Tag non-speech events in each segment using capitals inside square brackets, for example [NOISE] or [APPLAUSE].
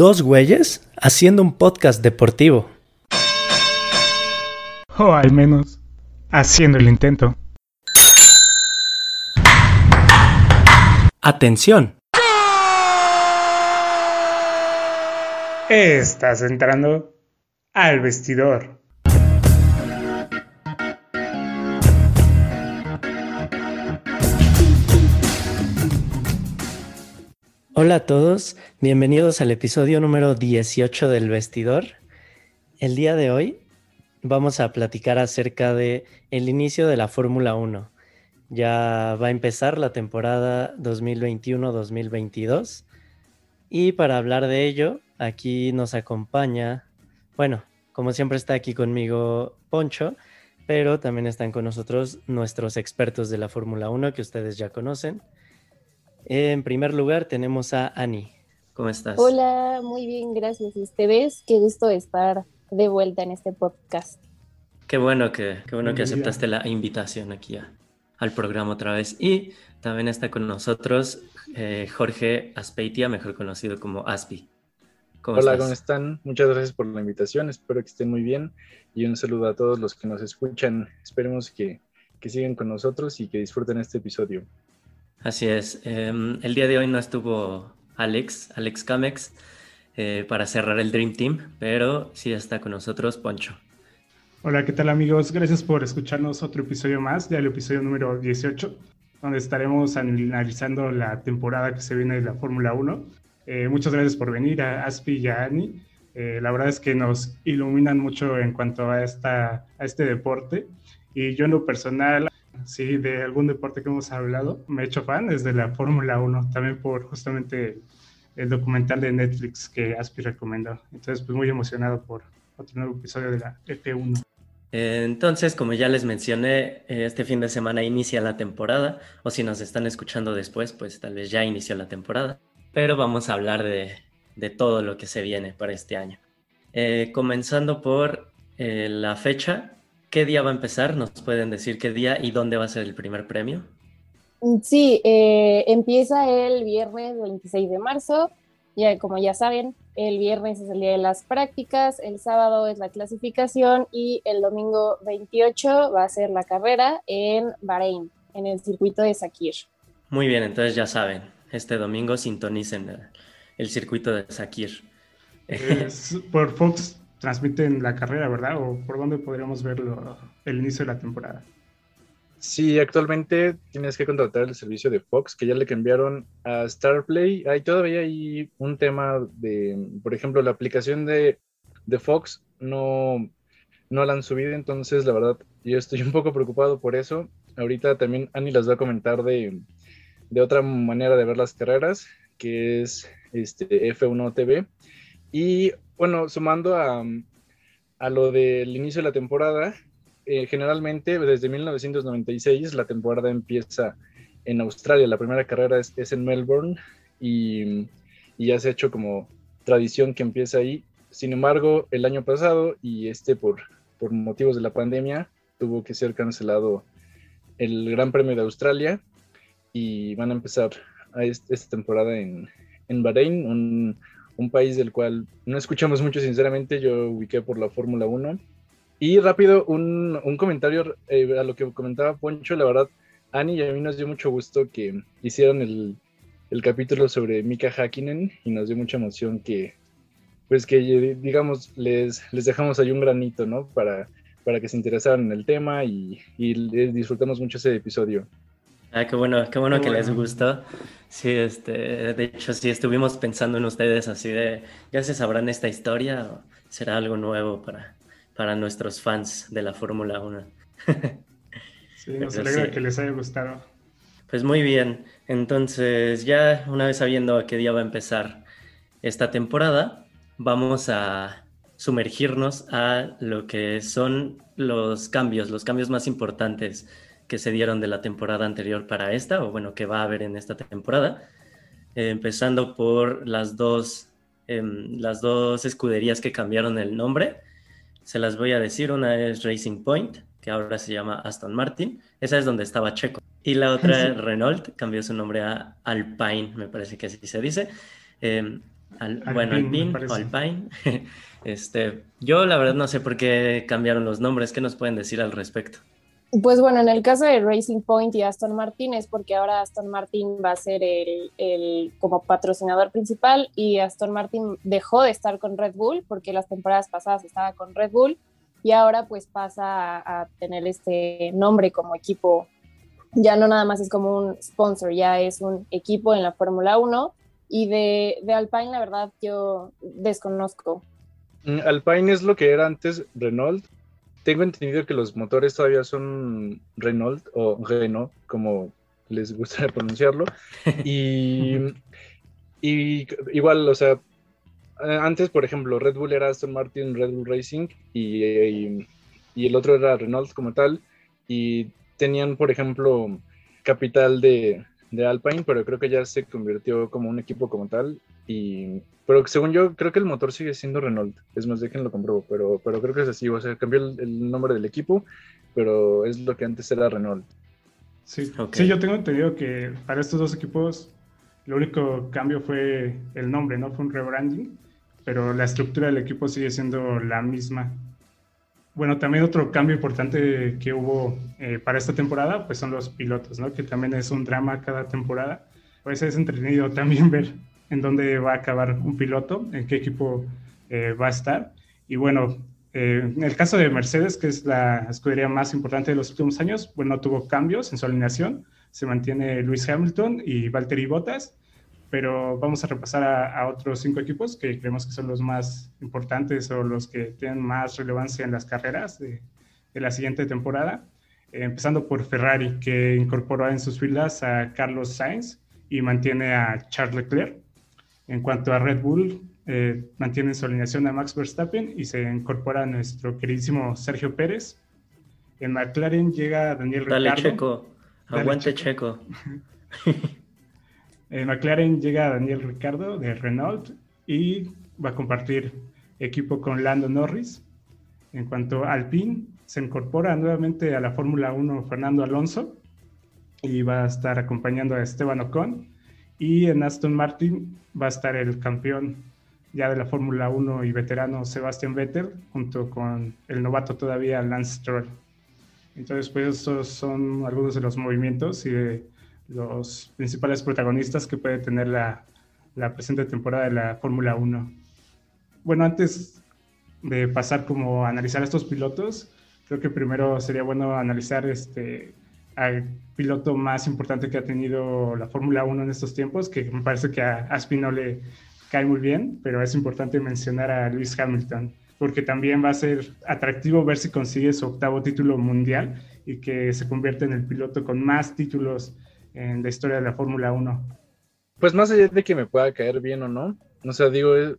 Dos güeyes haciendo un podcast deportivo. O al menos, haciendo el intento. Atención. Estás entrando al vestidor. Hola a todos, bienvenidos al episodio número 18 del vestidor. El día de hoy vamos a platicar acerca de el inicio de la Fórmula 1. Ya va a empezar la temporada 2021-2022 y para hablar de ello, aquí nos acompaña, bueno, como siempre está aquí conmigo Poncho, pero también están con nosotros nuestros expertos de la Fórmula 1 que ustedes ya conocen. En primer lugar tenemos a Ani. ¿Cómo estás? Hola, muy bien, gracias. ¿Y ustedes? Qué gusto estar de vuelta en este podcast. Qué bueno que, qué bueno que aceptaste la invitación aquí al programa otra vez. Y también está con nosotros eh, Jorge Aspeitia, mejor conocido como Aspi. ¿Cómo Hola, ¿cómo están? Muchas gracias por la invitación. Espero que estén muy bien. Y un saludo a todos los que nos escuchan. Esperemos que, que sigan con nosotros y que disfruten este episodio. Así es. Em, el día de hoy no estuvo Alex, Alex Camex, eh, para cerrar el Dream Team, pero sí está con nosotros Poncho. Hola, ¿qué tal amigos? Gracias por escucharnos otro episodio más, ya el episodio número 18, donde estaremos analizando la temporada que se viene de la Fórmula 1. Eh, muchas gracias por venir a Aspi y a Ani. Eh, la verdad es que nos iluminan mucho en cuanto a, esta, a este deporte. Y yo en lo personal sí, de algún deporte que hemos hablado, me he hecho fan desde la Fórmula 1, también por justamente el documental de Netflix que Aspi recomendó. Entonces, pues muy emocionado por otro nuevo episodio de la F1. Entonces, como ya les mencioné, este fin de semana inicia la temporada, o si nos están escuchando después, pues tal vez ya inició la temporada, pero vamos a hablar de, de todo lo que se viene para este año. Eh, comenzando por eh, la fecha, ¿Qué día va a empezar? ¿Nos pueden decir qué día y dónde va a ser el primer premio? Mm, sí, eh, empieza el viernes 26 de marzo. Ya, como ya saben, el viernes es el día de las prácticas, el sábado es la clasificación y el domingo 28 va a ser la carrera en Bahrein, en el circuito de Sakir. Muy bien, entonces ya saben, este domingo sintonicen el, circuito de Sakir. por Fox transmiten la carrera, ¿verdad? ¿O por dónde podríamos verlo el inicio de la temporada? Sí, actualmente tienes que contratar el servicio de Fox, que ya le cambiaron a Starplay. Hay todavía hay un tema de, por ejemplo, la aplicación de, de Fox no, no la han subido, entonces la verdad yo estoy [LAUGHS] un poco preocupado por eso. Ahorita también Ani las va a comentar de, de otra manera de ver las carreras, que es este F1 TV. Y bueno, sumando a, lo del inicio de la temporada, eh, generalmente desde 1996 la temporada empieza en Australia. La primera carrera es, en Melbourne y, ya se ha hecho como tradición que empieza ahí. Sin embargo, el año pasado y este por, por motivos de la pandemia tuvo que ser cancelado el Gran Premio de Australia y van a empezar esta temporada en, en Bahrein, un país del cual no escuchamos mucho, sinceramente, yo ubiqué por la Fórmula 1. Y rápido, un, un comentario eh, a lo que comentaba Poncho, la verdad, Ani y a mí nos dio mucho gusto que hicieron el, el capítulo sobre Mika Hakkinen y nos dio mucha emoción que, pues que digamos, les, les dejamos ahí un granito, ¿no? Para, para que se interesaran en el tema y, y disfrutamos mucho ese episodio. Ah, qué bueno, qué bueno que les gustó. Sí, este, de hecho, sí estuvimos pensando en ustedes así de, ¿ya se sabrán esta historia o será algo nuevo para, para nuestros fans de la Fórmula 1? sí, [LAUGHS] nos alegra que les haya gustado. Pues muy bien, entonces ya una vez sabiendo a qué día va a empezar esta temporada, vamos a, sumergirnos a lo que son los cambios, los cambios más importantes que se dieron de la temporada anterior para esta, o bueno, que va a haber en esta temporada, eh, empezando por las dos, em, las dos escuderías que cambiaron el nombre. Se las voy a decir, una es Racing Point, que ahora se llama Aston Martin, esa es donde estaba Checo, y la otra es Renault, cambió su nombre a Alpine, me parece que así se dice. Em, bueno, Alpine o Alpine. [LAUGHS] Este, yo la verdad no sé por qué cambiaron los nombres. ¿Qué nos pueden decir al respecto? Pues bueno, en el caso de Racing Point y Aston Martin es porque ahora Aston Martin va a ser el, como patrocinador principal y Aston Martin dejó de estar con Red Bull porque las temporadas pasadas estaba con Red Bull y ahora pues pasa a, tener este nombre como equipo. Ya no nada más es como un sponsor, ya es un equipo en la Fórmula 1 y de, de Alpine la verdad yo desconozco Mm, Alpine es lo que era antes Renault. Tengo entendido que los motores todavía son Renault o Renault, como les gusta [LAUGHS] pronunciarlo. Y, [LAUGHS] y igual, o sea, antes, por ejemplo, Red Bull era Aston Martin, Red Bull Racing y, y, el otro era Renault como tal. Y tenían, por ejemplo, capital de, de Alpine, pero creo que ya se convirtió como un equipo como tal. Y, pero según yo, creo que el motor sigue siendo Renault. Es más, déjenlo compruebo, pero, pero creo que es así. O sea, cambió el, nombre del equipo, pero es lo que antes era Renault. Sí, sí, yo tengo entendido que para estos dos equipos lo único cambio fue el nombre, ¿no? Fue un rebranding, pero la estructura del equipo sigue siendo la misma. Bueno, también otro cambio importante que hubo eh, para esta temporada, pues son los pilotos, ¿no? Que también es un drama cada temporada. Pues es entretenido también ver en dónde va a acabar un piloto, en qué equipo eh, va a estar. Y bueno, eh, en el caso de Mercedes, que es la escudería más importante de los últimos años, bueno, no tuvo cambios en su alineación. Se mantiene Luis Hamilton y Valtteri Bottas pero vamos a repasar a, otros cinco equipos que creemos que son los más importantes o los que tienen más relevancia en las carreras de, la siguiente temporada. Eh, empezando por Ferrari, que incorporó en sus filas a Carlos Sainz y mantiene a Charles Leclerc. En cuanto a Red Bull, eh, mantiene su alineación a Max Verstappen y se incorpora a nuestro queridísimo Sergio Pérez. En McLaren llega Daniel Dale Checo, aguante Checo. [LAUGHS] En McLaren llega Daniel Ricardo de Renault y va a compartir equipo con Lando Norris. En cuanto a Alpine, se incorpora nuevamente a la Fórmula 1 Fernando Alonso y va a estar acompañando a Esteban Ocon. Y en Aston Martin va a estar el campeón ya de la Fórmula 1 y veterano Sebastian Vettel junto con el novato todavía Lance Stroll. Entonces, pues estos son algunos de los movimientos y de los principales protagonistas que puede tener la, la presente temporada de la Fórmula 1. Bueno, antes de pasar como a analizar estos pilotos, creo que primero sería bueno analizar este al piloto más importante que ha tenido la Fórmula 1 en estos tiempos, que me parece que a Aspi no le cae muy bien, pero es importante mencionar a Lewis Hamilton, porque también va a ser atractivo ver si consigue su octavo título mundial y que se convierte en el piloto con más títulos en la historia de la Fórmula 1. Pues más allá de que me pueda caer bien o no, o sea, digo, mm,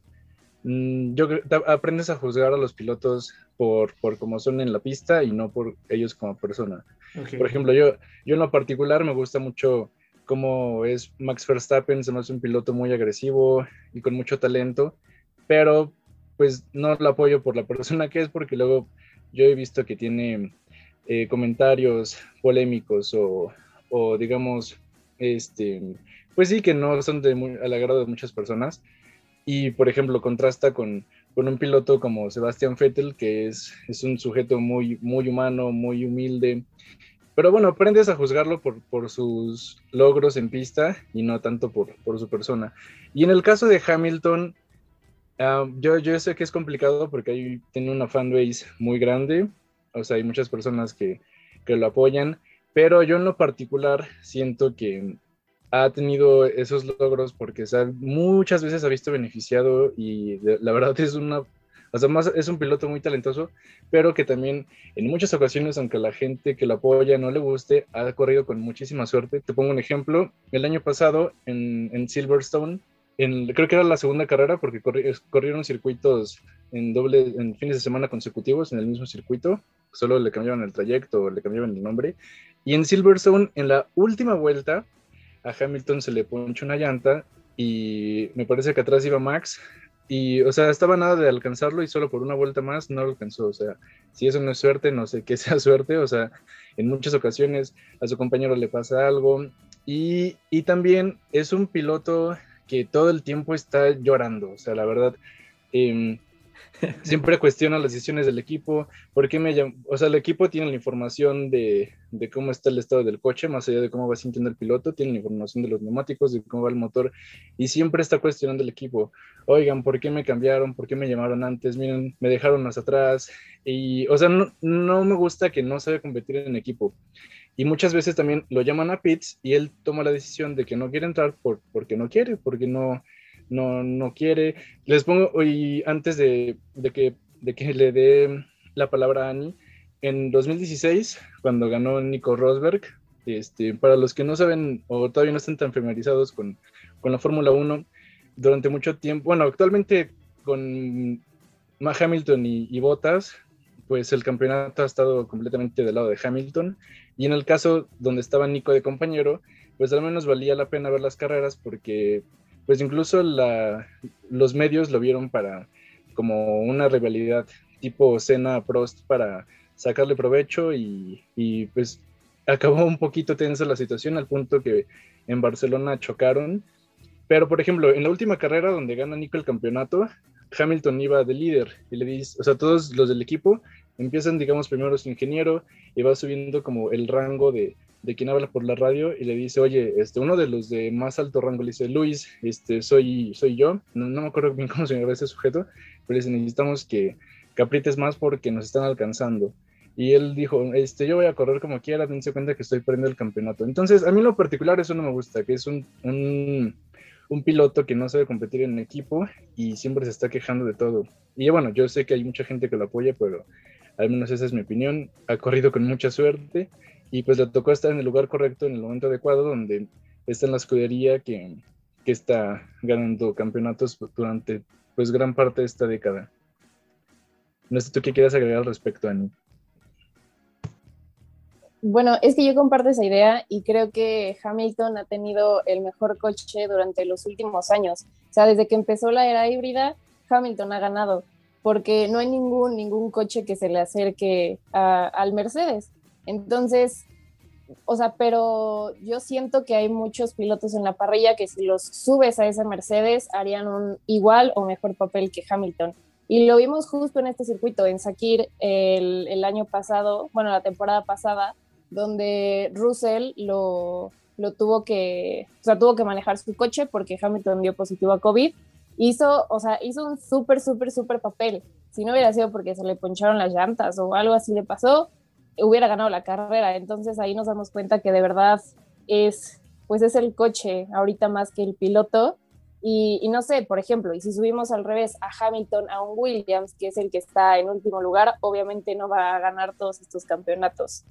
yo aprendes a juzgar a los pilotos por, por cómo son en la pista y no por ellos como persona. Por ejemplo, yo, yo en lo particular me gusta mucho cómo es Max Verstappen, se me hace un piloto muy agresivo y con mucho talento, pero pues no lo apoyo por la [LAUGHS] persona que es porque luego yo he visto que tiene eh, comentarios polémicos o, o digamos, este, pues sí, que no son de muy, al agrado de muchas personas. Y, por ejemplo, contrasta con, con un piloto como Sebastián Vettel, que es, es, un sujeto muy, muy humano, muy humilde. Pero bueno, aprendes a juzgarlo por, por sus logros en pista y no tanto por, por su persona. Y en el caso de Hamilton, ah, yo, yo sé que es complicado porque ahí tiene una fanbase muy grande, o sea, hay muchas personas que, que lo apoyan, pero yo en lo particular siento que ha tenido esos logros porque muchas veces ha visto beneficiado y la verdad [LAUGHS] es una, o sea, más, es un piloto muy talentoso, pero que también en muchas ocasiones, aunque la gente que lo apoya no le guste, ha corrido con muchísima suerte. Te pongo un ejemplo, el año pasado en, en Silverstone, en, creo que era la segunda carrera porque corrieron circuitos en doble, en fines de semana consecutivos en el mismo circuito, solo le cambiaban el trayecto, le cambiaban el nombre. Y en Silverstone, en la última vuelta, a Hamilton se le ponchó una llanta y me parece que atrás iba Max. Y, o sea, estaba nada de alcanzarlo y solo por una vuelta más no lo alcanzó. O sea, si eso no es suerte, no sé qué [LAUGHS] sea suerte. O sea, en muchas ocasiones a su compañero le pasa algo. Y, y también es un piloto que todo el tiempo está llorando. O sea, la verdad, eh, [LAUGHS] siempre cuestiona las decisiones del equipo, por qué me o sea, el equipo tiene la información de, de, cómo está el estado del coche, más allá de cómo va sintiendo el piloto, tiene la información de los neumáticos, de cómo va el motor, y siempre está cuestionando el equipo, oigan, ¿por qué me cambiaron? ¿Por qué me llamaron antes? Miren, me dejaron más atrás, y, o sea, no, no me gusta que no sabe competir en equipo. Y muchas veces también lo llaman a pits y él toma la decisión de que no quiere entrar por, porque no quiere, porque no, no, no quiere. Les pongo, y antes de, que, de que le dé la palabra a Annie, en 2016, cuando ganó Nico Rosberg, este, para los que no saben o todavía no están tan familiarizados con, con la Fórmula 1, durante mucho tiempo, bueno, actualmente con Hamilton y, y Bottas, pues el campeonato ha estado completamente del lado de Hamilton. Y en el caso donde estaba Nico de compañero, pues al menos valía la pena ver las carreras porque pues incluso los medios lo vieron para como una rivalidad tipo Cena Prost para sacarle provecho y, y, pues acabó un poquito tensa la situación al punto que en Barcelona chocaron. Pero por ejemplo, en la última carrera donde gana Nico el campeonato, Hamilton iba de líder y le dice, o sea, todos los del equipo empiezan, digamos, primero su ingeniero y va subiendo como el rango de, de quien habla por la radio y le dice, oye, este, uno de los de más alto rango le dice, Luis, este, soy, soy yo, no, me acuerdo bien cómo se llama ese sujeto, pero dice, necesitamos que, que más porque nos están alcanzando. Y él dijo, este, yo voy a correr como quiera, dense cuenta que estoy perdiendo el campeonato. Entonces, a mí lo particular eso no me gusta, que es un, un, un piloto que no sabe competir en equipo y siempre se está quejando de todo. Y bueno, yo sé que hay mucha gente que lo apoya, pero al menos esa es mi opinión. Ha corrido con mucha suerte y pues le tocó estar en el lugar correcto en el momento adecuado donde está en la escudería que, que está ganando campeonatos durante pues gran parte de esta década. No sé tú qué quieres agregar al respecto, Ani. Bueno, es que yo comparto esa idea y creo que Hamilton ha tenido el mejor coche durante los últimos años. O sea, desde que empezó la era híbrida, Hamilton ha ganado, porque no hay ningún, ningún coche que se le acerque al Mercedes. Entonces, o sea, pero yo siento que hay muchos pilotos en la parrilla que si los subes a esa Mercedes harían un igual o mejor papel que Hamilton. Y lo vimos justo en este circuito, en Sakir, el, año pasado, bueno, la temporada pasada, donde Russell lo, lo, tuvo que, o sea, tuvo que manejar su coche porque Hamilton dio positivo a COVID. Hizo, o sea, hizo un súper, súper, súper papel. Si no hubiera sido porque se le poncharon las llantas o algo así le pasó, hubiera ganado la carrera. Entonces ahí nos damos cuenta que de verdad es, pues es el coche ahorita más que el piloto. Y, no sé, por ejemplo, y si subimos al revés a Hamilton, a un Williams, que es el que está en último lugar, obviamente no va a ganar todos estos campeonatos.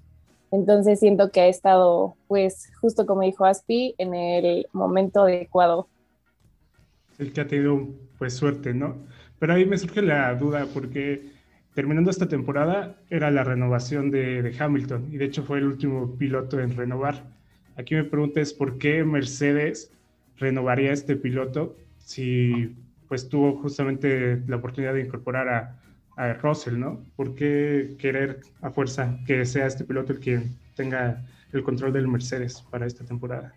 Entonces siento que ha estado, pues, justo como dijo Aspi, en el momento adecuado. El que ha tenido, pues, suerte, ¿no? Pero ahí me surge la duda, porque terminando esta temporada era la renovación de, Hamilton y de hecho fue el último piloto en renovar. Aquí me preguntas por qué Mercedes renovaría este piloto si pues tuvo justamente la oportunidad de incorporar a, a Russell, ¿no? ¿Por qué querer a fuerza que sea este piloto el que tenga el control del Mercedes para esta temporada?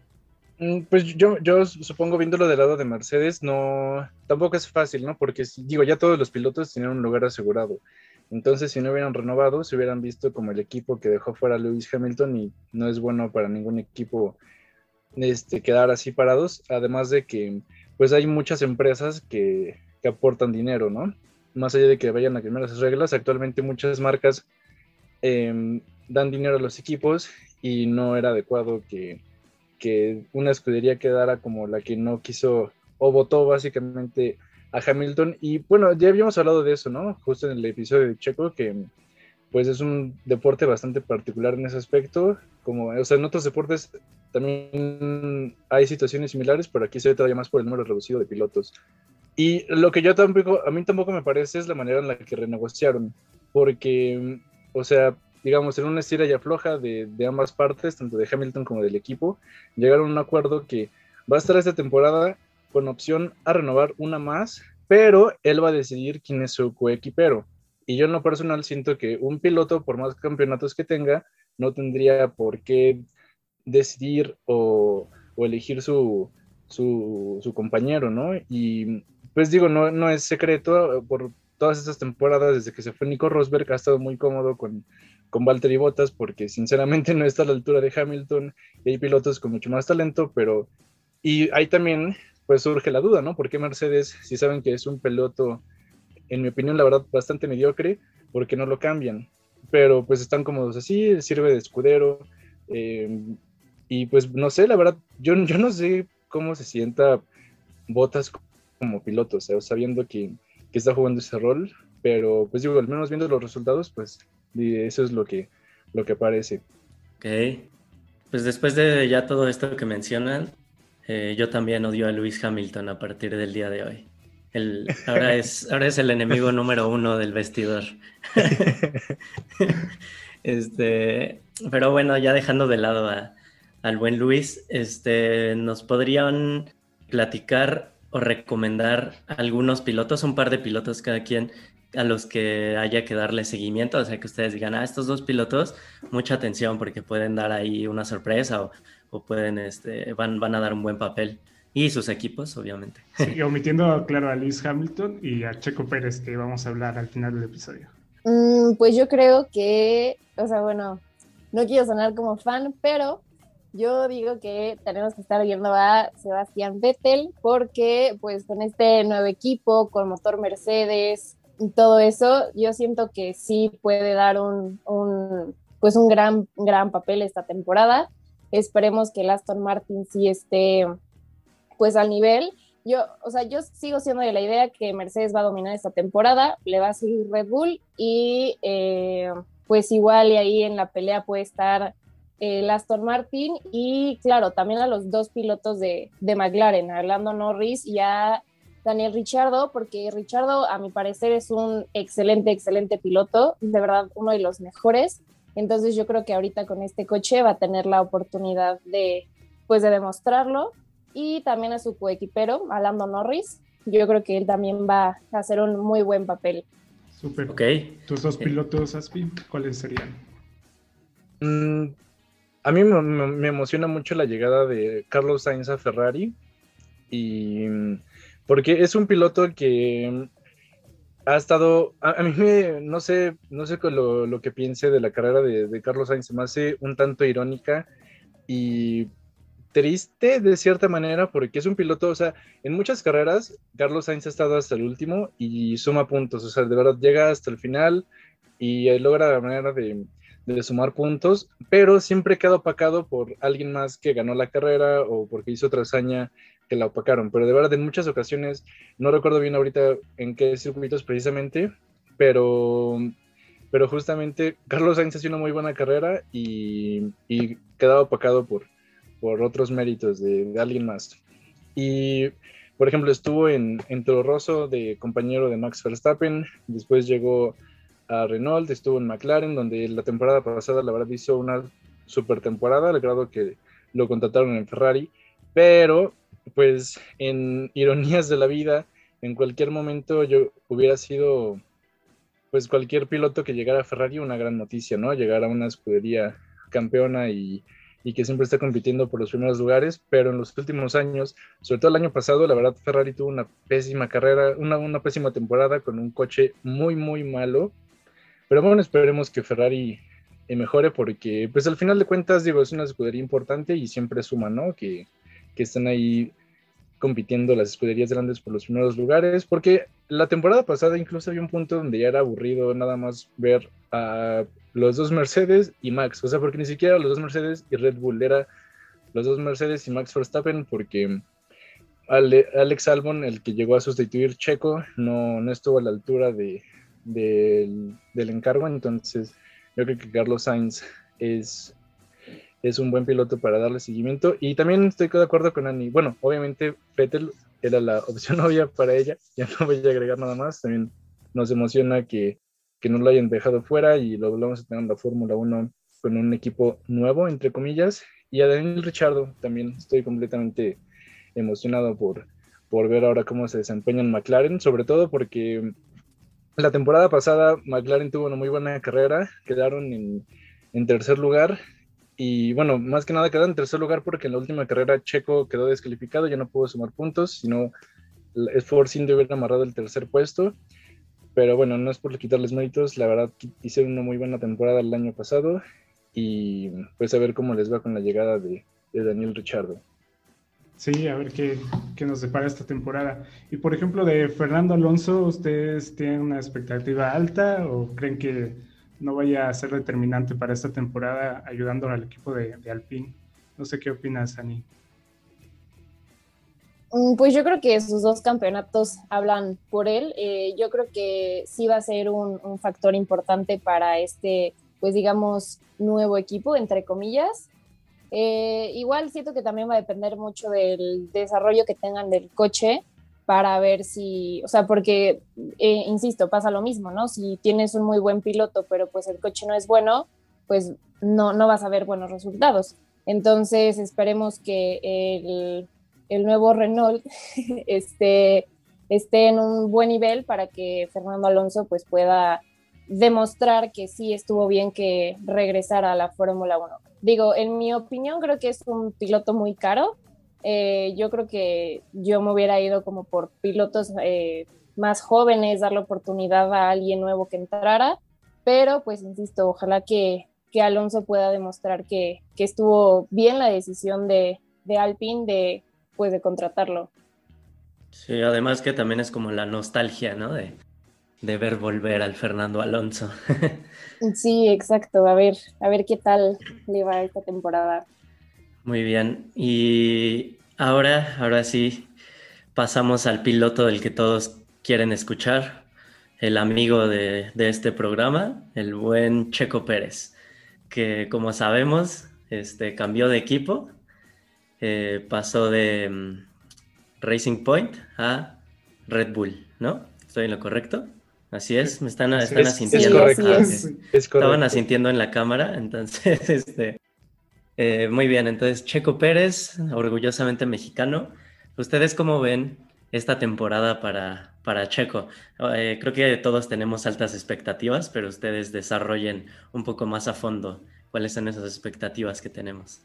Mm, pues yo, yo supongo viéndolo del lado de Mercedes, no, tampoco es fácil, ¿no? Porque digo, ya todos los pilotos tenían un lugar asegurado. Entonces, si no hubieran renovado, se hubieran visto como el equipo que dejó fuera a Lewis Hamilton y no es bueno para ningún equipo este, quedar así parados. Además de que, pues hay muchas empresas que, que aportan dinero, ¿no? Más allá de que vayan a cambiar las reglas, actualmente muchas marcas em, dan dinero a los equipos y no era adecuado que, que una escudería quedara como la que no quiso o votó básicamente a Hamilton. Y bueno, ya habíamos hablado de eso, ¿no? Justo en el episodio de Checo, que pues es un deporte bastante particular en ese aspecto. Como, o sea, en otros deportes también hay situaciones similares, pero aquí se ve todavía más por el número reducido de pilotos. Y lo que yo tampoco, a mí tampoco me parece es la manera en la que renegociaron, porque, o sea, digamos, en una estira y afloja de, ambas partes, tanto de Hamilton como del equipo, llegaron a un acuerdo que va a estar esta temporada con opción a renovar una más, pero él va a decidir quién es su coequipero. Y yo en lo personal siento que un piloto, por más campeonatos que tenga, no tendría por qué decidir o, elegir su, su, su, compañero, ¿no? Y pues digo, no, no es secreto, por todas estas temporadas, desde que se fue Nico Rosberg, ha estado muy cómodo con, con Valtteri Bottas, porque sinceramente no está a la altura de Hamilton, y hay pilotos con mucho más talento, pero... Y ahí también, pues surge la duda, ¿no? ¿Por qué Mercedes, si saben que es un piloto, en mi opinión, la verdad, bastante mediocre, ¿por qué no lo cambian? Pero pues están cómodos así, sirve de escudero, eh, y pues no sé, la verdad, yo, yo no sé cómo se sienta Botas como piloto, sabiendo que, que, está jugando ese rol, pero pues digo, al menos viendo los resultados, pues eso es lo que, lo que parece. Ok, pues después de ya todo esto que mencionan, eh, yo también odio a Luis Hamilton a partir del día de hoy. El, ahora, es, [LAUGHS] ahora es el enemigo número uno del vestidor. [LAUGHS] este, pero bueno, ya dejando de lado a, al buen Luis, este, ¿nos podrían platicar o recomendar algunos pilotos, un par de pilotos cada quien a los que haya que darle seguimiento? O sea, que ustedes digan, a estos dos pilotos, mucha atención porque pueden dar ahí una sorpresa o, o pueden, este, van, van a dar un buen papel. Y sus equipos, obviamente. Sí, omitiendo, claro, a Luis Hamilton y a Checo Pérez, que vamos a hablar al final del episodio. Mm, pues yo creo que, o sea, bueno, no quiero sonar como fan, pero yo digo que tenemos que estar viendo a Sebastián Vettel porque pues con este nuevo equipo, con motor Mercedes y todo eso, yo siento que sí puede dar un, un pues un gran, gran papel esta temporada. Esperemos que el Aston Martin sí esté pues al nivel. Yo, o sea, yo sigo siendo de la idea que Mercedes va a dominar esta temporada, le va a seguir Red Bull y eh, pues igual y ahí en la pelea puede estar el Aston Martin y claro, también a los dos pilotos de, de McLaren, a Norris y a Daniel Richardo, porque Richardo a mi parecer es un excelente, excelente piloto, de verdad uno de los mejores. Entonces yo creo que ahorita con este coche va a tener la oportunidad de, pues, de demostrarlo. Y también a su coequipero, a Lando Norris. Yo creo que él también va a hacer un muy buen papel. Súper. Ok. ¿Tus dos pilotos, Aspi, cuáles serían? Mm, a mí me, me, emociona mucho la llegada de Carlos Sainz a Ferrari. Y porque es un piloto que ha estado, a, mí me, no sé, no sé lo, que piense de la carrera de, de Carlos Sainz, se me hace un tanto irónica y triste de cierta manera porque es un piloto, o sea, en muchas carreras Carlos Sainz ha estado hasta el último y suma puntos, o sea, de verdad llega hasta el final y logra la manera de, de sumar puntos, pero siempre queda opacado por alguien más que ganó la carrera o porque hizo otra hazaña que la opacaron, pero de verdad en muchas ocasiones, no recuerdo bien ahorita en qué circuitos precisamente, pero, pero justamente Carlos Sainz hacía una muy buena carrera y, y opacado por, por otros méritos de, de, alguien más. Y, por ejemplo, estuvo en, en Toro Rosso de compañero de Max Verstappen, después llegó a Renault, estuvo en McLaren, donde la temporada pasada la verdad hizo una super temporada, al grado que lo contrataron en Ferrari, pero pues en ironías de la vida, en cualquier momento yo hubiera sido pues cualquier piloto que llegara a Ferrari una gran noticia, ¿no? Llegar a una escudería campeona y, y, que siempre está compitiendo por los primeros lugares, pero en los últimos años, sobre todo el año pasado, la verdad Ferrari tuvo una pésima carrera, una, una pésima temporada con un coche muy, muy malo, pero bueno, esperemos que Ferrari mejore porque pues al final de cuentas, digo, es una escudería importante y siempre suma, ¿no? Que, que están ahí compitiendo las escuderías grandes por los primeros lugares, porque la temporada pasada incluso había un punto donde ya era aburrido nada más ver a los dos Mercedes y Max, o sea, porque ni siquiera los dos Mercedes y Red Bull era los dos Mercedes y Max Verstappen, porque Ale, Alex Albon, el que llegó a sustituir Checo, no, no estuvo a la altura de, de, del encargo, entonces yo creo que Carlos Sainz es es un buen piloto para darle seguimiento. Y también estoy de acuerdo con Annie. Bueno, obviamente Vettel era la [LAUGHS] opción obvia para ella. Ya no voy a agregar nada más. También nos emociona que, que no lo hayan dejado fuera y lo vamos a tener en la Fórmula 1 con un equipo nuevo, entre comillas. Y a Daniel Richardo también estoy completamente emocionado por, por ver ahora cómo se desempeña en McLaren, sobre todo porque la temporada pasada McLaren tuvo una muy buena carrera, quedaron en, tercer lugar y bueno, más que nada quedaron en tercer lugar porque en la última carrera Checo quedó descalificado, ya no pudo sumar puntos, sino es Force India hubiera amarrado el tercer puesto. Pero bueno, no es por quitarles méritos, la verdad hicieron una muy buena temporada el año pasado y pues a ver cómo les va con la llegada de, de Daniel Richardo. Sí, a ver qué, qué, nos depara esta temporada. Y por ejemplo, de Fernando Alonso, ¿ustedes tienen una expectativa alta o creen que no vaya a ser determinante para esta temporada ayudando al equipo de, de Alpine? No sé qué opinas, Ani. Mm, pues yo creo que sus dos campeonatos hablan por él. Eh, yo creo que sí va a ser un, un, factor importante para este, pues digamos, nuevo equipo, entre comillas. Eh, igual siento que también va a depender mucho del desarrollo que tengan del coche para ver si, o sea, porque, eh, insisto, pasa lo mismo, ¿no? Si tienes un muy buen piloto, pero pues el coche no es bueno, pues no, no vas a ver buenos resultados. Entonces, esperemos que el, el nuevo Renault [LAUGHS] esté, esté en un buen nivel para que Fernando Alonso pues pueda demostrar que sí estuvo bien que regresara a la Fórmula 1. Digo, en mi opinión creo que es un piloto muy caro. Eh, yo creo que yo me hubiera ido como por pilotos eh, más jóvenes, dar la oportunidad a alguien nuevo que entrara, pero pues insisto, ojalá que, que Alonso pueda demostrar que, que, estuvo bien la decisión de, de Alpine de, pues, de contratarlo. Sí, además que también es como la nostalgia, ¿no? De, de ver volver al Fernando Alonso. [LAUGHS] sí, exacto. A ver, a ver qué tal le va esta temporada. Muy bien. Y ahora, ahora sí, pasamos al piloto del que todos quieren escuchar, el amigo de, de este programa, el buen Checo Pérez, que como sabemos, este, cambió de equipo, eh, pasó de um, Racing Point a Red Bull, ¿no? ¿Estoy en lo correcto? Así es, me están, están es, asintiendo. Es correcto. Es. Es Estaban asintiendo en la cámara, entonces, [LAUGHS] este, eh, muy bien, entonces Checo Pérez, orgullosamente mexicano. ¿Ustedes cómo ven esta temporada para, para Checo? Eh, creo que todos tenemos altas expectativas, pero ustedes desarrollen un poco más a fondo cuáles son esas expectativas que tenemos.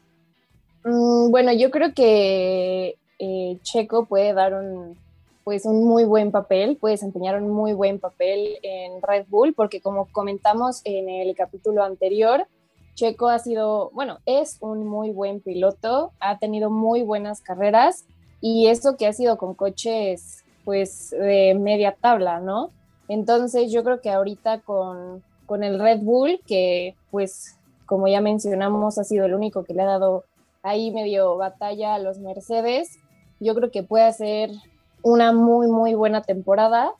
Mm, bueno, yo creo que eh, Checo puede dar un, pues un muy buen papel, puede desempeñar un muy buen papel en Red Bull, porque como comentamos en el capítulo anterior, Checo ha sido, bueno, es un muy buen piloto, ha tenido muy buenas carreras y eso que ha sido con coches pues de media tabla, ¿no? Entonces yo creo que ahorita con, con el Red Bull, que pues como ya mencionamos ha sido el único que le ha dado ahí medio batalla a los Mercedes, yo creo que puede hacer una muy, muy buena temporada.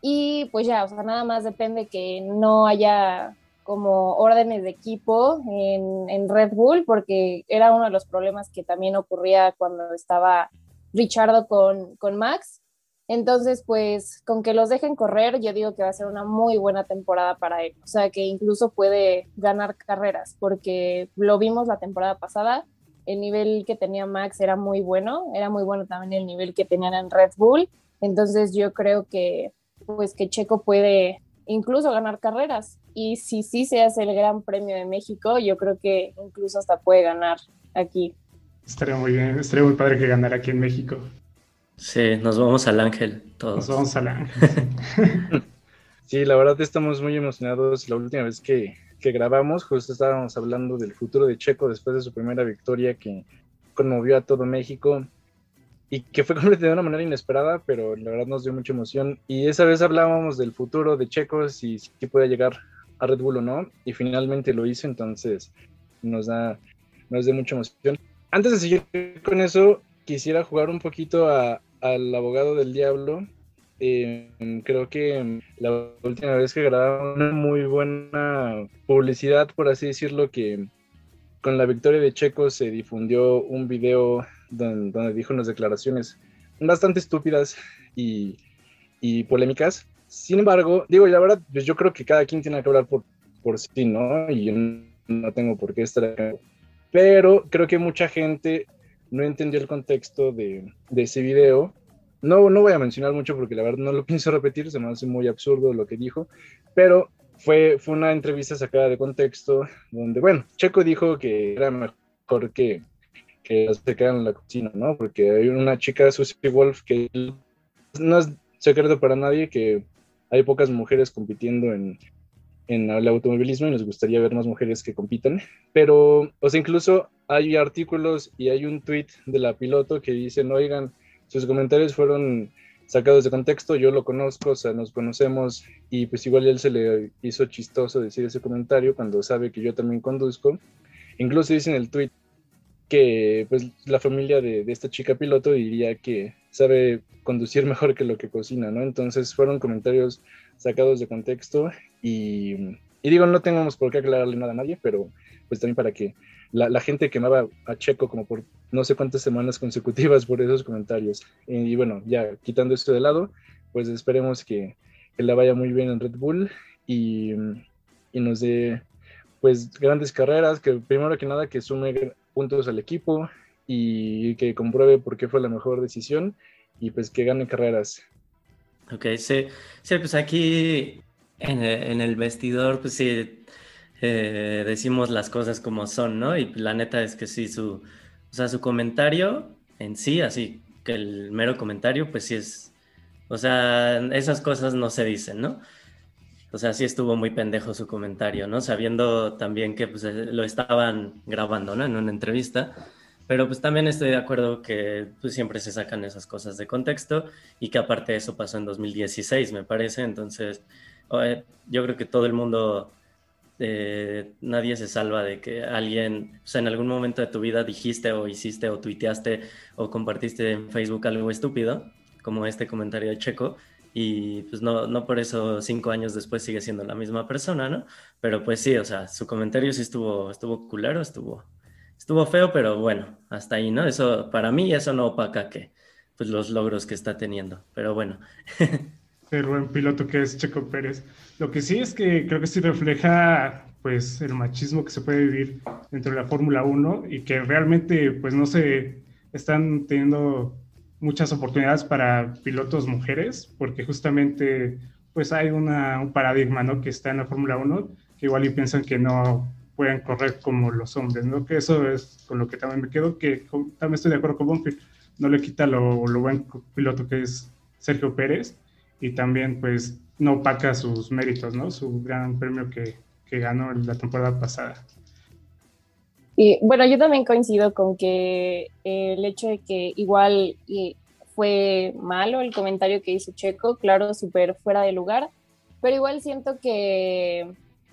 Y pues ya, o sea, nada más depende que no haya como órdenes de equipo en, en, Red Bull, porque era uno de los problemas que también ocurría cuando estaba Richardo con, con Max. Entonces, pues con que los dejen correr, yo digo que va a ser una muy buena temporada para él. O sea, que incluso puede ganar carreras, porque lo vimos la temporada pasada, el nivel que tenía Max era muy bueno, era muy bueno también el nivel que tenían en Red Bull, entonces yo creo que pues que Checo puede incluso ganar carreras y si sí se hace el Gran Premio de México, yo creo que incluso hasta puede ganar aquí. Estaría muy bien, estaría muy padre que ganara aquí en México. Sí, nos vamos al Ángel todos. Nos vamos al Ángel. [LAUGHS] sí, la verdad estamos muy emocionados. La última vez que, que grabamos, justo estábamos hablando del futuro de Checo después de su primera victoria que conmovió a todo México y que fue [LAUGHS] completamente de una manera inesperada, pero la verdad nos dio mucha emoción. Y esa vez hablábamos del futuro de Checo, si, si puede llegar a Red Bull o no, y finalmente lo hizo, entonces nos da, nos da mucha emoción. Antes de seguir con eso, quisiera jugar un poquito al abogado del diablo eh, creo que la última vez que grabamos una muy buena publicidad, por así decirlo, que con la victoria de Checo se difundió un video donde, donde dijo unas declaraciones bastante estúpidas y, y polémicas. Sin embargo, digo, la verdad, pues yo creo que cada quien tiene que hablar por, por sí, ¿no? Y yo no tengo por qué estar acá. Pero creo que mucha gente no entendió el contexto de, de ese video. No, no voy a mencionar mucho porque la verdad no lo [LAUGHS] pienso repetir, se me hace muy absurdo lo que dijo, pero fue, fue una entrevista sacada de contexto donde, bueno, Checo dijo que era mejor que, que se quedaran en la cocina, ¿no? Porque hay una chica, Susie Wolf, que no es secreto para nadie que hay pocas mujeres compitiendo en, en el automovilismo y nos gustaría ver más mujeres que compitan. Pero, o sea, incluso hay artículos y hay un tweet de la piloto que dicen, oigan, sus comentarios fueron sacados de contexto, yo lo conozco, o sea, nos conocemos y pues igual él se le hizo chistoso decir ese comentario cuando sabe que yo también conduzco. Incluso dice en el tweet que pues la familia de, de esta chica piloto diría que sabe conducir [LAUGHS] mejor que lo que cocina, ¿no? Entonces fueron comentarios sacados de contexto y, digo, no tenemos por qué aclararle nada a nadie, pero pues también para que la, la, gente quemaba a Checo como por no sé cuántas semanas consecutivas por esos comentarios. Y, bueno, ya quitando esto de lado, pues esperemos que, que la vaya muy bien en Red Bull y, y, nos dé pues grandes carreras, que primero que nada que sume puntos al equipo y que compruebe por qué fue la mejor decisión y pues que gane carreras. Ok, sí, sí pues aquí en, en el vestidor, pues sí, eh, decimos las cosas como son, ¿no? Y la neta es que sí, su, o sea, su comentario en sí, así que el mero comentario, pues sí es, o sea, esas cosas no se dicen, ¿no? O sea, sí estuvo muy pendejo su comentario, ¿no? Sabiendo también que pues, lo estaban grabando, ¿no? En una entrevista. Pero pues también estoy de acuerdo que pues, siempre se sacan esas cosas de contexto y que aparte eso pasó en 2016, me parece. Entonces, yo creo que todo el mundo, eh, nadie se salva de que alguien, o sea, en algún momento de tu vida dijiste o hiciste o tuiteaste o compartiste en Facebook algo estúpido, como este comentario de Checo, y pues no, no por eso cinco años después sigue siendo la misma persona, ¿no? Pero pues sí, o sea, su comentario sí estuvo, estuvo culero, estuvo estuvo feo, pero bueno, hasta ahí, ¿no? Eso, para mí, eso no opaca que, pues, los logros que está teniendo, pero bueno. [LAUGHS] El buen piloto que es Checo Pérez. Lo que sí es que creo que sí refleja, pues, el machismo que se puede vivir dentro de la Fórmula 1 y que realmente, pues, no se están teniendo muchas oportunidades para pilotos mujeres, porque justamente, pues, hay una, un paradigma, ¿no? Que está en la Fórmula 1, que igual y piensan que no puedan correr como los hombres, ¿no? Que eso es con lo que también me quedo, que también estoy de acuerdo con Bonfield, no le quita lo, lo, buen piloto que es Sergio Pérez y también pues no opaca sus méritos, ¿no? Su gran premio que, que ganó la temporada pasada. Y bueno, yo también coincido con que el hecho de que igual fue malo el comentario que hizo Checo, claro, súper fuera de lugar, pero igual siento que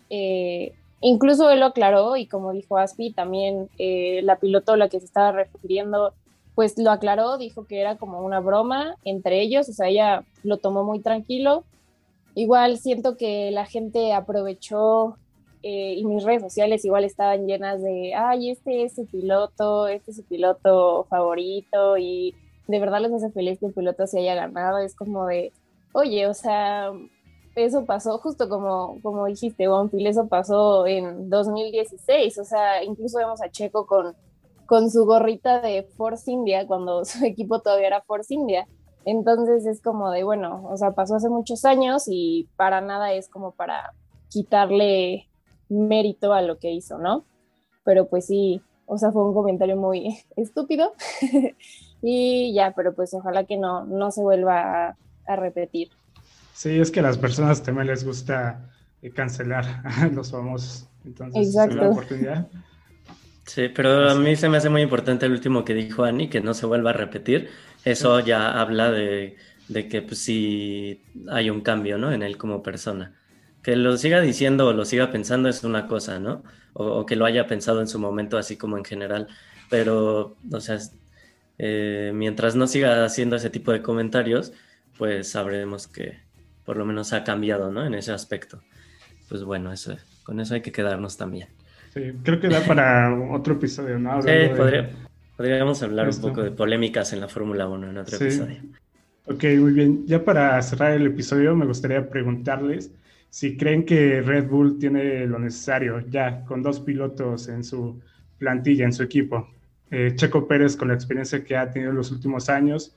eh, Incluso él lo aclaró y como dijo Aspi, también eh, la piloto a la que se estaba refiriendo, pues lo aclaró, dijo que era como una broma entre ellos, o sea, ella lo tomó muy tranquilo. Igual siento que la gente aprovechó eh, y mis redes sociales igual estaban llenas de, ay, este es su piloto, este es su piloto favorito y de verdad les hace feliz que el piloto se haya ganado. Es como de, oye, o sea, eso pasó justo como, como dijiste, Bonfil, eso pasó en 2016, o sea, incluso vemos a Checo con, con su gorrita de Force India cuando [LAUGHS] su equipo todavía era Force India. Entonces es como de, bueno, o sea, pasó hace muchos años y para nada es como para quitarle mérito a lo que hizo, ¿no? Pero pues sí, o sea, fue un comentario muy [LAUGHS] estúpido [LAUGHS] y ya, pero pues ojalá que no, no se vuelva a repetir. Sí, es que a las personas también les gusta eh, cancelar a los famosos. Entonces, Exacto. es una oportunidad. Sí, pero a mí se me hace muy importante el último que dijo Ani, que no se vuelva a repetir. Eso ya habla de, de, que pues, sí hay un cambio, ¿no? En él como persona. Que lo siga diciendo o lo siga pensando es una cosa, ¿no? O, o que lo haya pensado en su momento, así como en general. Pero, o sea, eh, mientras no siga haciendo ese tipo de comentarios, pues sabremos que, por lo menos ha cambiado, ¿no? En ese aspecto. Pues bueno, eso, con eso hay que quedarnos también. Sí, creo que da para otro episodio, ¿no? sí, podría, Podríamos hablar un poco de polémicas en la Fórmula 1 en otro episodio. Ok, muy bien. Ya para cerrar el episodio, me gustaría preguntarles si creen que Red Bull tiene lo necesario ya con dos pilotos en su plantilla, en su equipo. Eh, Checo Pérez con la experiencia que ha tenido en los últimos años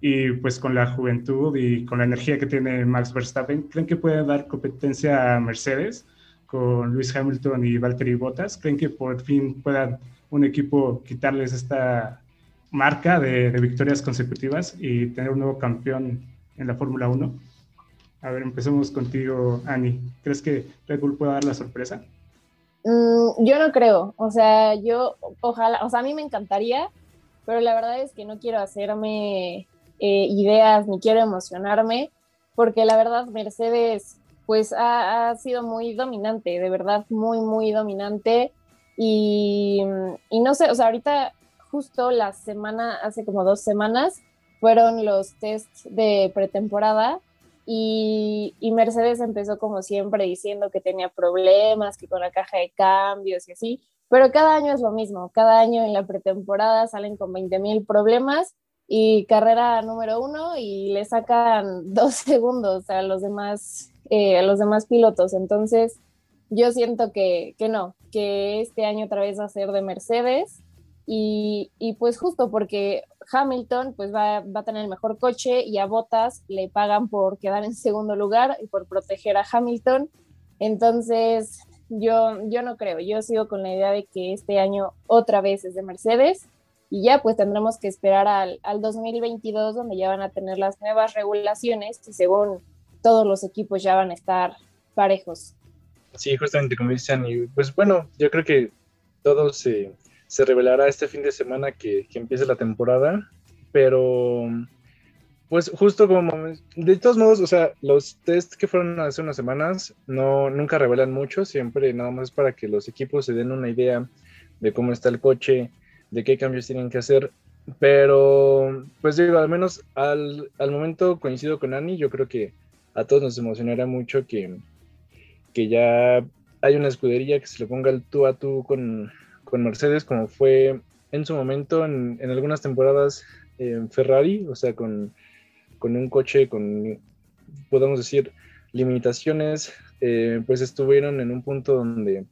y pues con la juventud y con la energía que tiene Max Verstappen, ¿creen que puede dar competencia a Mercedes con Luis Hamilton y Valtteri Bottas? ¿Creen que por fin puedan un equipo quitarles esta marca de, victorias consecutivas y tener un nuevo campeón en la Fórmula 1. A ver, empecemos contigo, Ani. ¿Crees que Red Bull pueda dar la sorpresa? Mm, yo no creo. O sea, yo, ojalá, o sea, a mí me encantaría, pero la verdad es que no quiero hacerme eh, ideas ni quiero emocionarme, porque la verdad Mercedes, pues ha, sido muy dominante, de verdad, muy, muy dominante. Y, no sé, o sea, ahorita justo la semana, hace como dos semanas, fueron los tests de pretemporada y, y, Mercedes empezó como siempre diciendo que tenía problemas, que con la caja de cambios y así, pero cada año es lo mismo, cada año en la pretemporada salen con 20 mil problemas y carrera número uno y le sacan [LAUGHS] dos segundos a los demás, eh, a los demás pilotos, entonces yo siento que, que, no, que este año otra vez va a ser de Mercedes. Y, y pues justo porque Hamilton pues va, va, a tener el mejor coche y a Bottas le pagan por quedar en segundo lugar y por proteger a Hamilton. Entonces yo, yo no creo, yo sigo con la idea de que este año otra vez es de Mercedes. Y ya pues tendremos que esperar al, al 2022 donde ya van a tener las nuevas regulaciones y según todos los equipos ya van a estar parejos. Sí, justamente como dicen, y pues bueno, yo creo que todo se, se revelará este fin de semana que, que empiece la temporada, pero pues justo como, de todos modos, o sea, los test que fueron hace unas semanas no, nunca revelan mucho, siempre nada más para que los equipos se den una idea de cómo está el coche, de qué cambios tienen que hacer, pero pues digo, al menos al, al momento coincido con Ani, yo creo que a todos nos emocionará mucho que, que ya hay una escudería que se le ponga el tú a tú con, con Mercedes, como fue en su momento en, en algunas temporadas en Ferrari, o sea, con, con, un coche con, podemos decir, limitaciones, eh, pues estuvieron en un punto donde,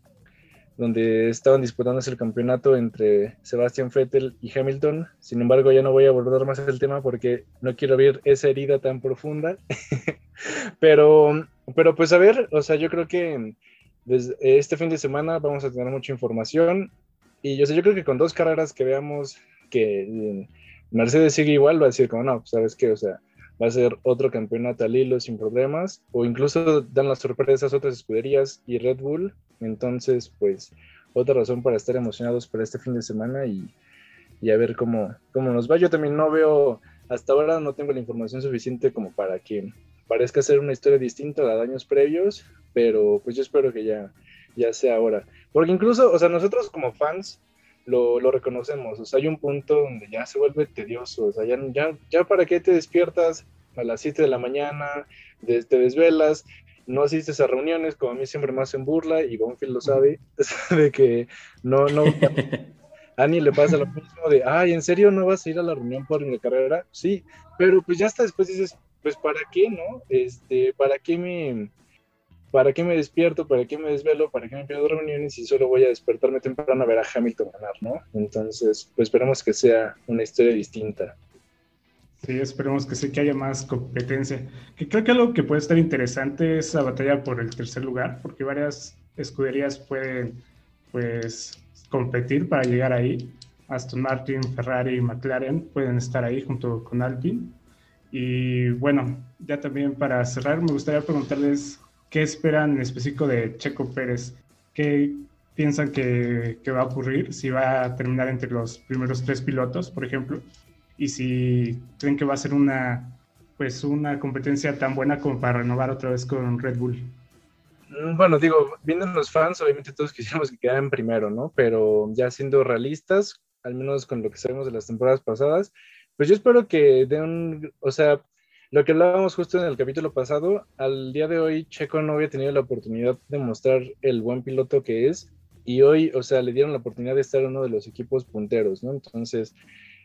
donde estaban disputándose el campeonato entre Sebastian Vettel y Hamilton. Sin embargo, ya no voy a abordar más el tema porque no quiero ver esa herida tan profunda. [LAUGHS] pero pero pues a ver, o sea, yo creo que este fin de semana vamos a tener mucha información y yo sé, yo creo que con dos carreras que veamos que Mercedes sigue igual, va a decir como no, pues, sabes qué, o sea, va a ser otro campeonato al hilo sin problemas o incluso dan las sorpresas otras escuderías y Red Bull, entonces pues otra razón para estar emocionados para este fin de semana y, y a ver cómo, cómo nos va. Yo también no veo, hasta ahora no tengo la información suficiente como para que parezca ser una historia distinta a años previos, pero pues yo espero que ya, ya sea ahora. Porque incluso, o sea, nosotros como fans lo, lo reconocemos, o sea, hay un punto donde ya se vuelve tedioso, o sea, ya, ya, ya para qué te despiertas a las 7 de la mañana, te desvelas, no asistes a reuniones, como a mí siempre me hacen burla, y Bonfield lo sabe, [LAUGHS] de que no, no, [LAUGHS] a Ani le pasa lo mismo de, ay, ¿en serio no vas a ir a la reunión por mi carrera? Sí, pero pues ya hasta después dices, pues para qué, ¿no? Este, ¿para qué me, para qué me despierto, para qué me desvelo, para qué me pierdo reuniones y solo voy a despertarme temprano a ver a Hamilton ganar, ¿no? Entonces, pues esperemos que sea una historia distinta. Sí, esperemos que sí que haya más competencia. Que creo que algo que puede estar interesante es la batalla por el tercer lugar, porque varias escuderías pueden, pues, competir para llegar ahí. Aston Martin, Ferrari McLaren pueden estar ahí junto con Alpine. Y bueno, ya también para cerrar, me gustaría preguntarles qué esperan en específico de Checo Pérez. ¿Qué piensan que, va a ocurrir? Si va a terminar entre los primeros tres pilotos, por ejemplo, y si creen que va a ser una, pues una competencia tan buena como para renovar otra vez con Red Bull. Mm, bueno, digo, viendo los fans, obviamente todos [LAUGHS] quisiéramos que quedaran primero, ¿no? Pero ya siendo realistas, al menos con lo que sabemos de las temporadas pasadas, pues yo espero que den, o sea, lo que hablábamos justo en el capítulo pasado, al día de hoy Checo no había tenido la oportunidad de mostrar el buen piloto que es y hoy, o sea, le dieron la oportunidad de estar en uno de los equipos punteros, ¿no? Entonces,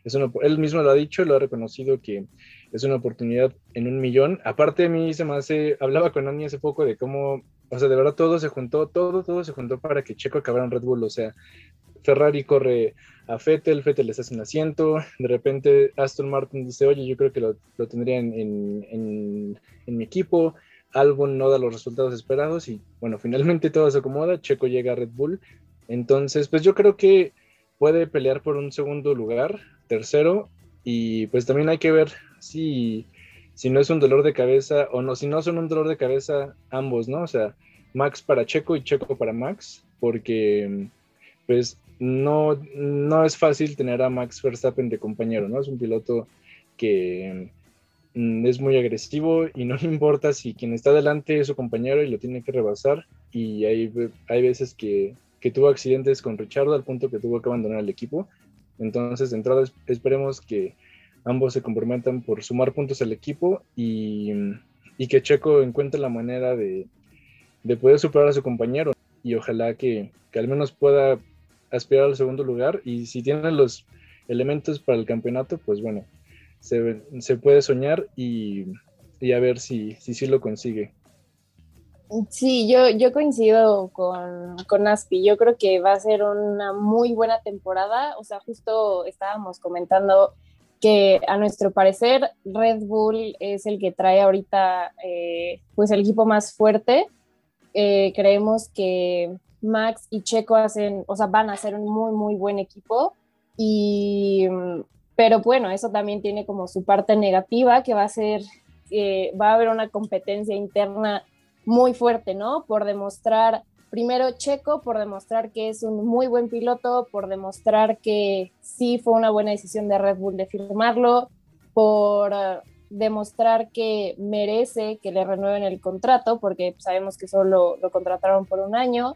es él mismo lo ha dicho, lo ha reconocido que es una oportunidad en un millón. Aparte de mí, se me hace, hablaba con Ani hace poco de cómo, o sea, de verdad todo se juntó, todo, todo se juntó para que Checo acabara en Red Bull, o sea, Ferrari corre a Fettel, Fettel les hace un asiento, de repente Aston Martin dice, oye, yo creo que lo, lo tendría en, en, en, mi equipo, Albon no da los resultados esperados y bueno, finalmente todo se acomoda, Checo llega a Red Bull, entonces pues yo creo que puede pelear por un segundo lugar, tercero, y pues también hay que ver si, si no es un dolor de cabeza o no, si no son un dolor de cabeza ambos, ¿no? O sea, Max para Checo y Checo para Max, porque pues no, no es fácil tener a Max Verstappen de compañero, ¿no? Es un piloto que mm, es muy agresivo y no [LAUGHS] le importa si quien está delante es su compañero y lo tiene que rebasar. Y hay, hay veces que, que tuvo accidentes con Richard al punto que tuvo que abandonar el equipo. Entonces, de entrada, esperemos que ambos se comprometan por sumar puntos al equipo y, y que Checo encuentre la manera de, de, poder superar a su compañero. Y ojalá que, que al menos pueda aspirar al segundo lugar y si tienen los elementos para el campeonato, pues bueno, se, se puede soñar y, y, a ver si, si sí lo consigue. Sí, yo, yo coincido con, con Aspi. Yo creo que va a ser una muy buena temporada. O sea, justo estábamos comentando que a nuestro parecer Red Bull es el que trae ahorita eh, pues el equipo más fuerte. Eh, creemos que Max y Checo hacen, o sea, van a ser un muy, muy buen equipo. Y, pero bueno, eso también tiene como su parte negativa, que va a ser, eh, va a haber una competencia interna muy fuerte, ¿no? Por demostrar, primero Checo, por demostrar que es un muy buen piloto, por demostrar que sí fue una buena decisión de Red Bull de firmarlo, por uh, demostrar que merece que le renueven el contrato, porque sabemos que solo lo contrataron por un año.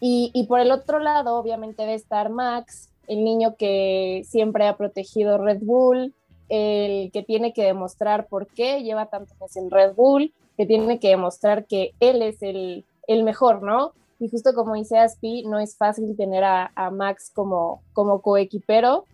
Y, por el otro lado, obviamente debe estar Max, el niño que siempre ha protegido Red Bull, el que tiene que demostrar por qué lleva tantos años en Red Bull, que tiene que demostrar que él es el, mejor, ¿no? Y justo como dice Aspi, no es fácil tener a, Max como, como coequipero,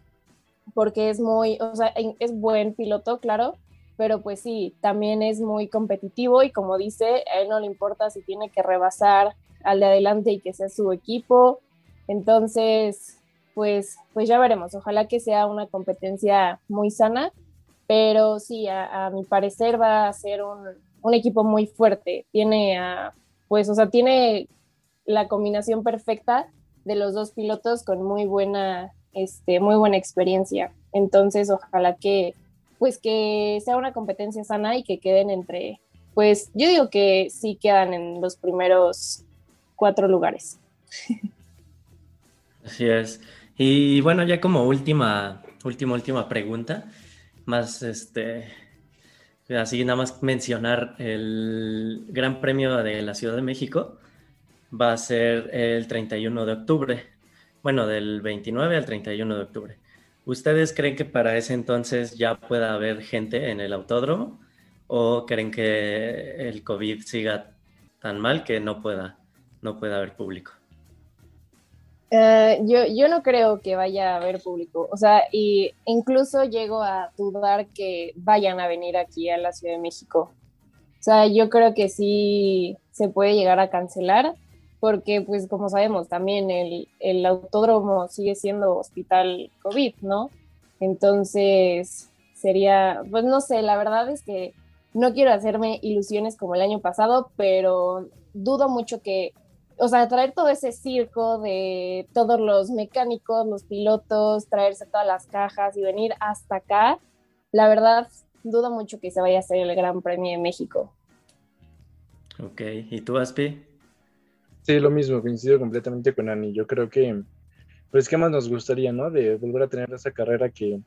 porque es muy, o sea, es buen piloto, claro, pero pues sí, también es muy competitivo y como dice, a él no le importa si tiene que rebasar al de adelante y que sea su equipo. Entonces, pues, pues ya veremos. Ojalá que sea una competencia muy sana, pero sí, a, mi parecer va a ser un, equipo muy fuerte. Tiene pues, o sea, tiene la combinación perfecta de los dos pilotos con muy buena, este, muy buena experiencia. Entonces, ojalá que, pues, que sea una competencia sana y que queden entre, pues, yo digo que sí quedan en los primeros cuatro lugares. Así es. Y bueno, ya como última, última, última pregunta, más este, así nada más mencionar el Gran Premio de la Ciudad de México va a ser el 31 de octubre, bueno, del 29 al 31 de octubre. ¿Ustedes creen que para ese entonces ya pueda haber gente en el autódromo o creen que el COVID siga tan mal que no pueda no puede haber público. Eh, yo, yo no creo que vaya a haber público, o sea, y incluso llego a dudar que vayan a venir aquí a la Ciudad de México. O sea, yo creo que sí se puede llegar a cancelar, porque pues como sabemos, también el, el autódromo sigue siendo hospital COVID, ¿no? Entonces, sería, pues no sé, la verdad es que no quiero hacerme ilusiones como el año pasado, pero dudo mucho que o sea, traer todo ese circo de todos los mecánicos, los pilotos, traerse todas las cajas y venir hasta acá, la verdad, dudo mucho que se vaya a hacer el Gran Premio de México. Ok, ¿y tú, Aspi? Sí, lo mismo, coincido completamente con Ani. Yo creo que, pues, ¿qué más nos gustaría, no? De volver a tener esa carrera que,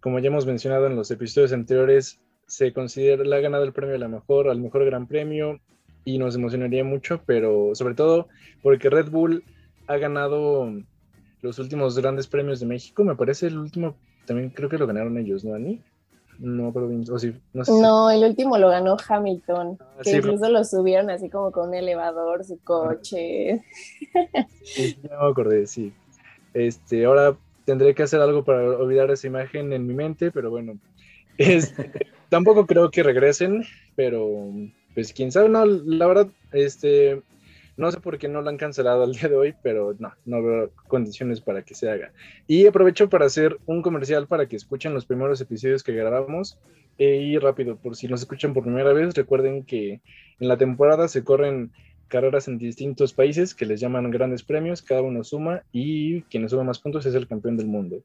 como ya hemos mencionado en los episodios anteriores, se considera la ganada del premio a la mejor, al mejor Gran Premio, y nos emocionaría mucho, pero sobre todo porque Red Bull ha ganado los últimos grandes premios de México. Me parece el último, también creo que lo ganaron ellos, ¿no, Ani? No, pero o sí, no, sé no el último lo ganó Hamilton, ah, que incluso lo subieron así como con un elevador, su coche. Sí, ya me acordé, sí. Este, ahora tendré que hacer algo para olvidar esa imagen en mi mente, pero bueno. [LAUGHS] Este, tampoco creo que regresen, pero pues quién sabe, no, la verdad, este, no sé por qué no lo han cancelado al día de hoy, pero no, no veo condiciones para que se haga. Y aprovecho para hacer un comercial para que escuchen los primeros episodios que grabamos. Eh, y rápido, por si nos escuchan por primera vez, recuerden que en la temporada se corren carreras en distintos países que les llaman grandes premios, cada uno suma y quien suma más puntos es el campeón del mundo.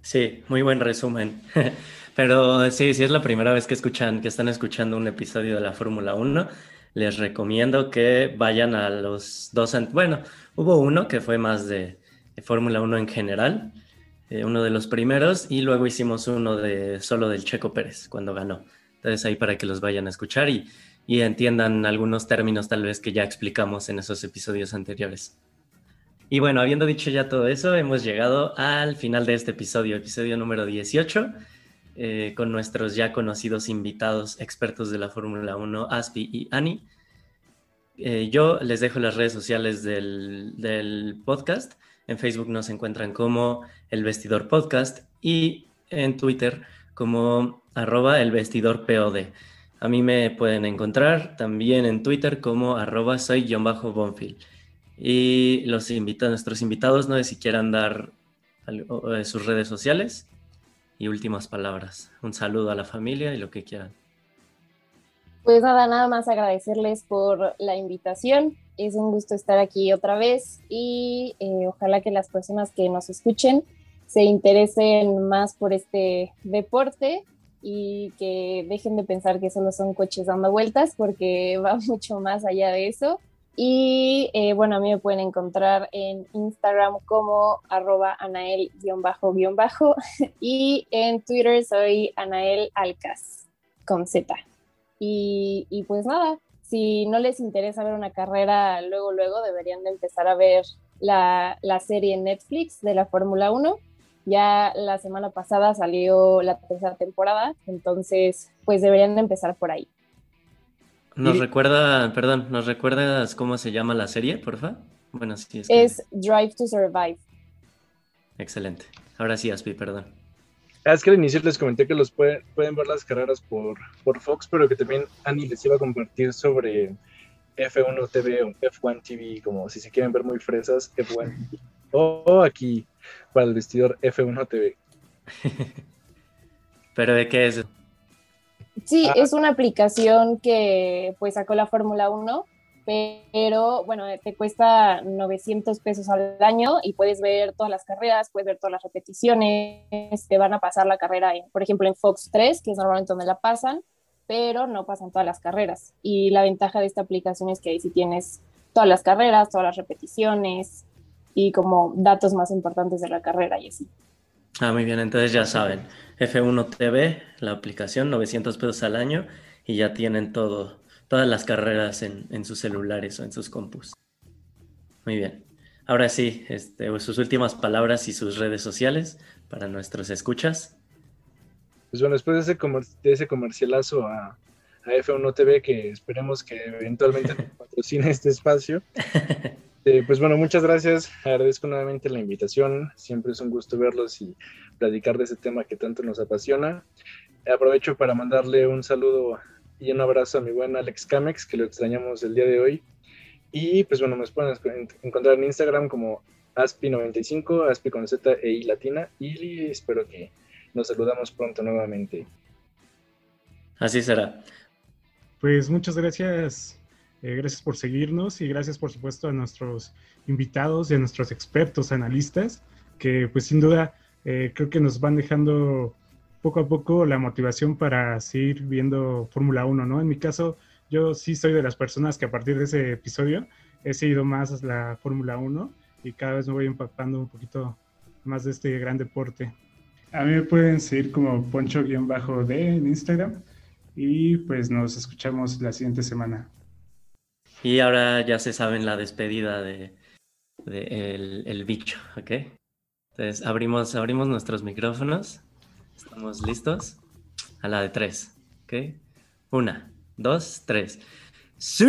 Sí, muy buen resumen. [LAUGHS] Pero sí, si es la primera vez que están escuchando un episodio de la Fórmula 1, les recomiendo que vayan a los dos. Bueno, hubo uno que fue más de, Fórmula 1 en general, eh, uno de los primeros, y luego hicimos uno de solo del Checo Pérez cuando ganó. Entonces ahí para que los vayan a escuchar y y entiendan algunos términos tal vez que ya explicamos en esos episodios anteriores. Y bueno, habiendo dicho ya todo eso, hemos llegado al final de este episodio, episodio número 18, eh, con nuestros ya conocidos invitados expertos de la Fórmula 1, Aspi y Ani. Eh, yo les dejo las redes sociales del, podcast. En Facebook nos encuentran como El Vestidor Podcast y en Twitter como arroba el POD. A mí me pueden encontrar también en Twitter como arroba soy-bonfil. Y los invita, nuestros invitados, no sé si quieran dar eh, sus redes sociales y últimas palabras. Un saludo a la familia y lo que quieran. Pues nada, nada más agradecerles por la invitación. Es un gusto estar aquí otra vez y eh, ojalá que las personas que nos escuchen se interesen más por este deporte y que dejen de pensar que solo son coches dando vueltas porque [LAUGHS] va mucho más allá de eso. Y eh, bueno, a mí me pueden encontrar en Instagram como arroba anael-bajo [LAUGHS] y en Twitter soy Anael Alcas con Z. Y, pues nada, si no les interesa ver una carrera luego, luego deberían de empezar a ver la, la serie en Netflix de la Fórmula 1 ya la semana pasada salió la tercera temporada, entonces pues deberían empezar por ahí. ¿Nos recuerda, perdón, nos recuerdas cómo se llama la serie, porfa? Bueno, sí, es, es Drive to Survive. Excelente. Ahora sí, Aspi, perdón. Ah, es que al inicio les comenté que los pueden ver las carreras por, por Fox, pero que también Annie les iba a compartir sobre F1 TV o F1 TV, como si se quieren ver muy fresas, F1 TV. O aquí, para el vestidor F1 TV. [LAUGHS] ¿Pero de qué es? Sí, ah. es una aplicación que pues sacó la Fórmula 1, pero bueno, te cuesta 900 pesos al año y puedes ver todas las carreras, puedes ver todas las repeticiones, te van a pasar la carrera, por ejemplo, en Fox 3, que es normalmente donde la pasan, pero no pasan todas las carreras. Y la ventaja de esta aplicación es que ahí sí tienes todas las carreras, todas las repeticiones, y como datos más importantes de la carrera y así. Ah, muy bien, entonces ya saben, F1 TV, la aplicación, 900 pesos al año y ya tienen todo, todas las carreras en, en sus celulares o en sus compus. Muy bien. Ahora sí, este, sus últimas palabras y sus redes sociales para nuestros escuchas. Pues bueno, después de ese, de ese comercialazo a, a, F1 TV, que esperemos que eventualmente patrocine este espacio, [LAUGHS] Eh, pues bueno, muchas gracias. Agradezco nuevamente la invitación. Siempre es un gusto verlos y platicar de ese tema que tanto nos apasiona. Aprovecho para mandarle un saludo y un abrazo a mi buen Alex Camex, que lo extrañamos el día de hoy. Y pues bueno, nos pueden encontrar en Instagram como Aspi95, Aspi con Z e I latina. Y espero que nos saludamos pronto nuevamente. Así será. Pues muchas gracias eh, gracias por seguirnos y gracias por supuesto a nuestros invitados y a nuestros expertos analistas que pues sin duda eh, creo que nos van dejando poco a poco la motivación para seguir viendo Fórmula 1, ¿no? En mi caso, yo sí soy de las personas que a partir de ese episodio he seguido más la Fórmula 1 y cada vez me voy empapando un poquito más de este gran deporte. A mí me pueden seguir como poncho-d en Instagram y pues nos escuchamos la siguiente semana. Y ahora ya se saben la despedida de, el, bicho, ¿ok? Entonces abrimos, abrimos nuestros micrófonos ¿Estamos listos? A la de tres. ¿Ok? Una, dos, tres. ¡Sí!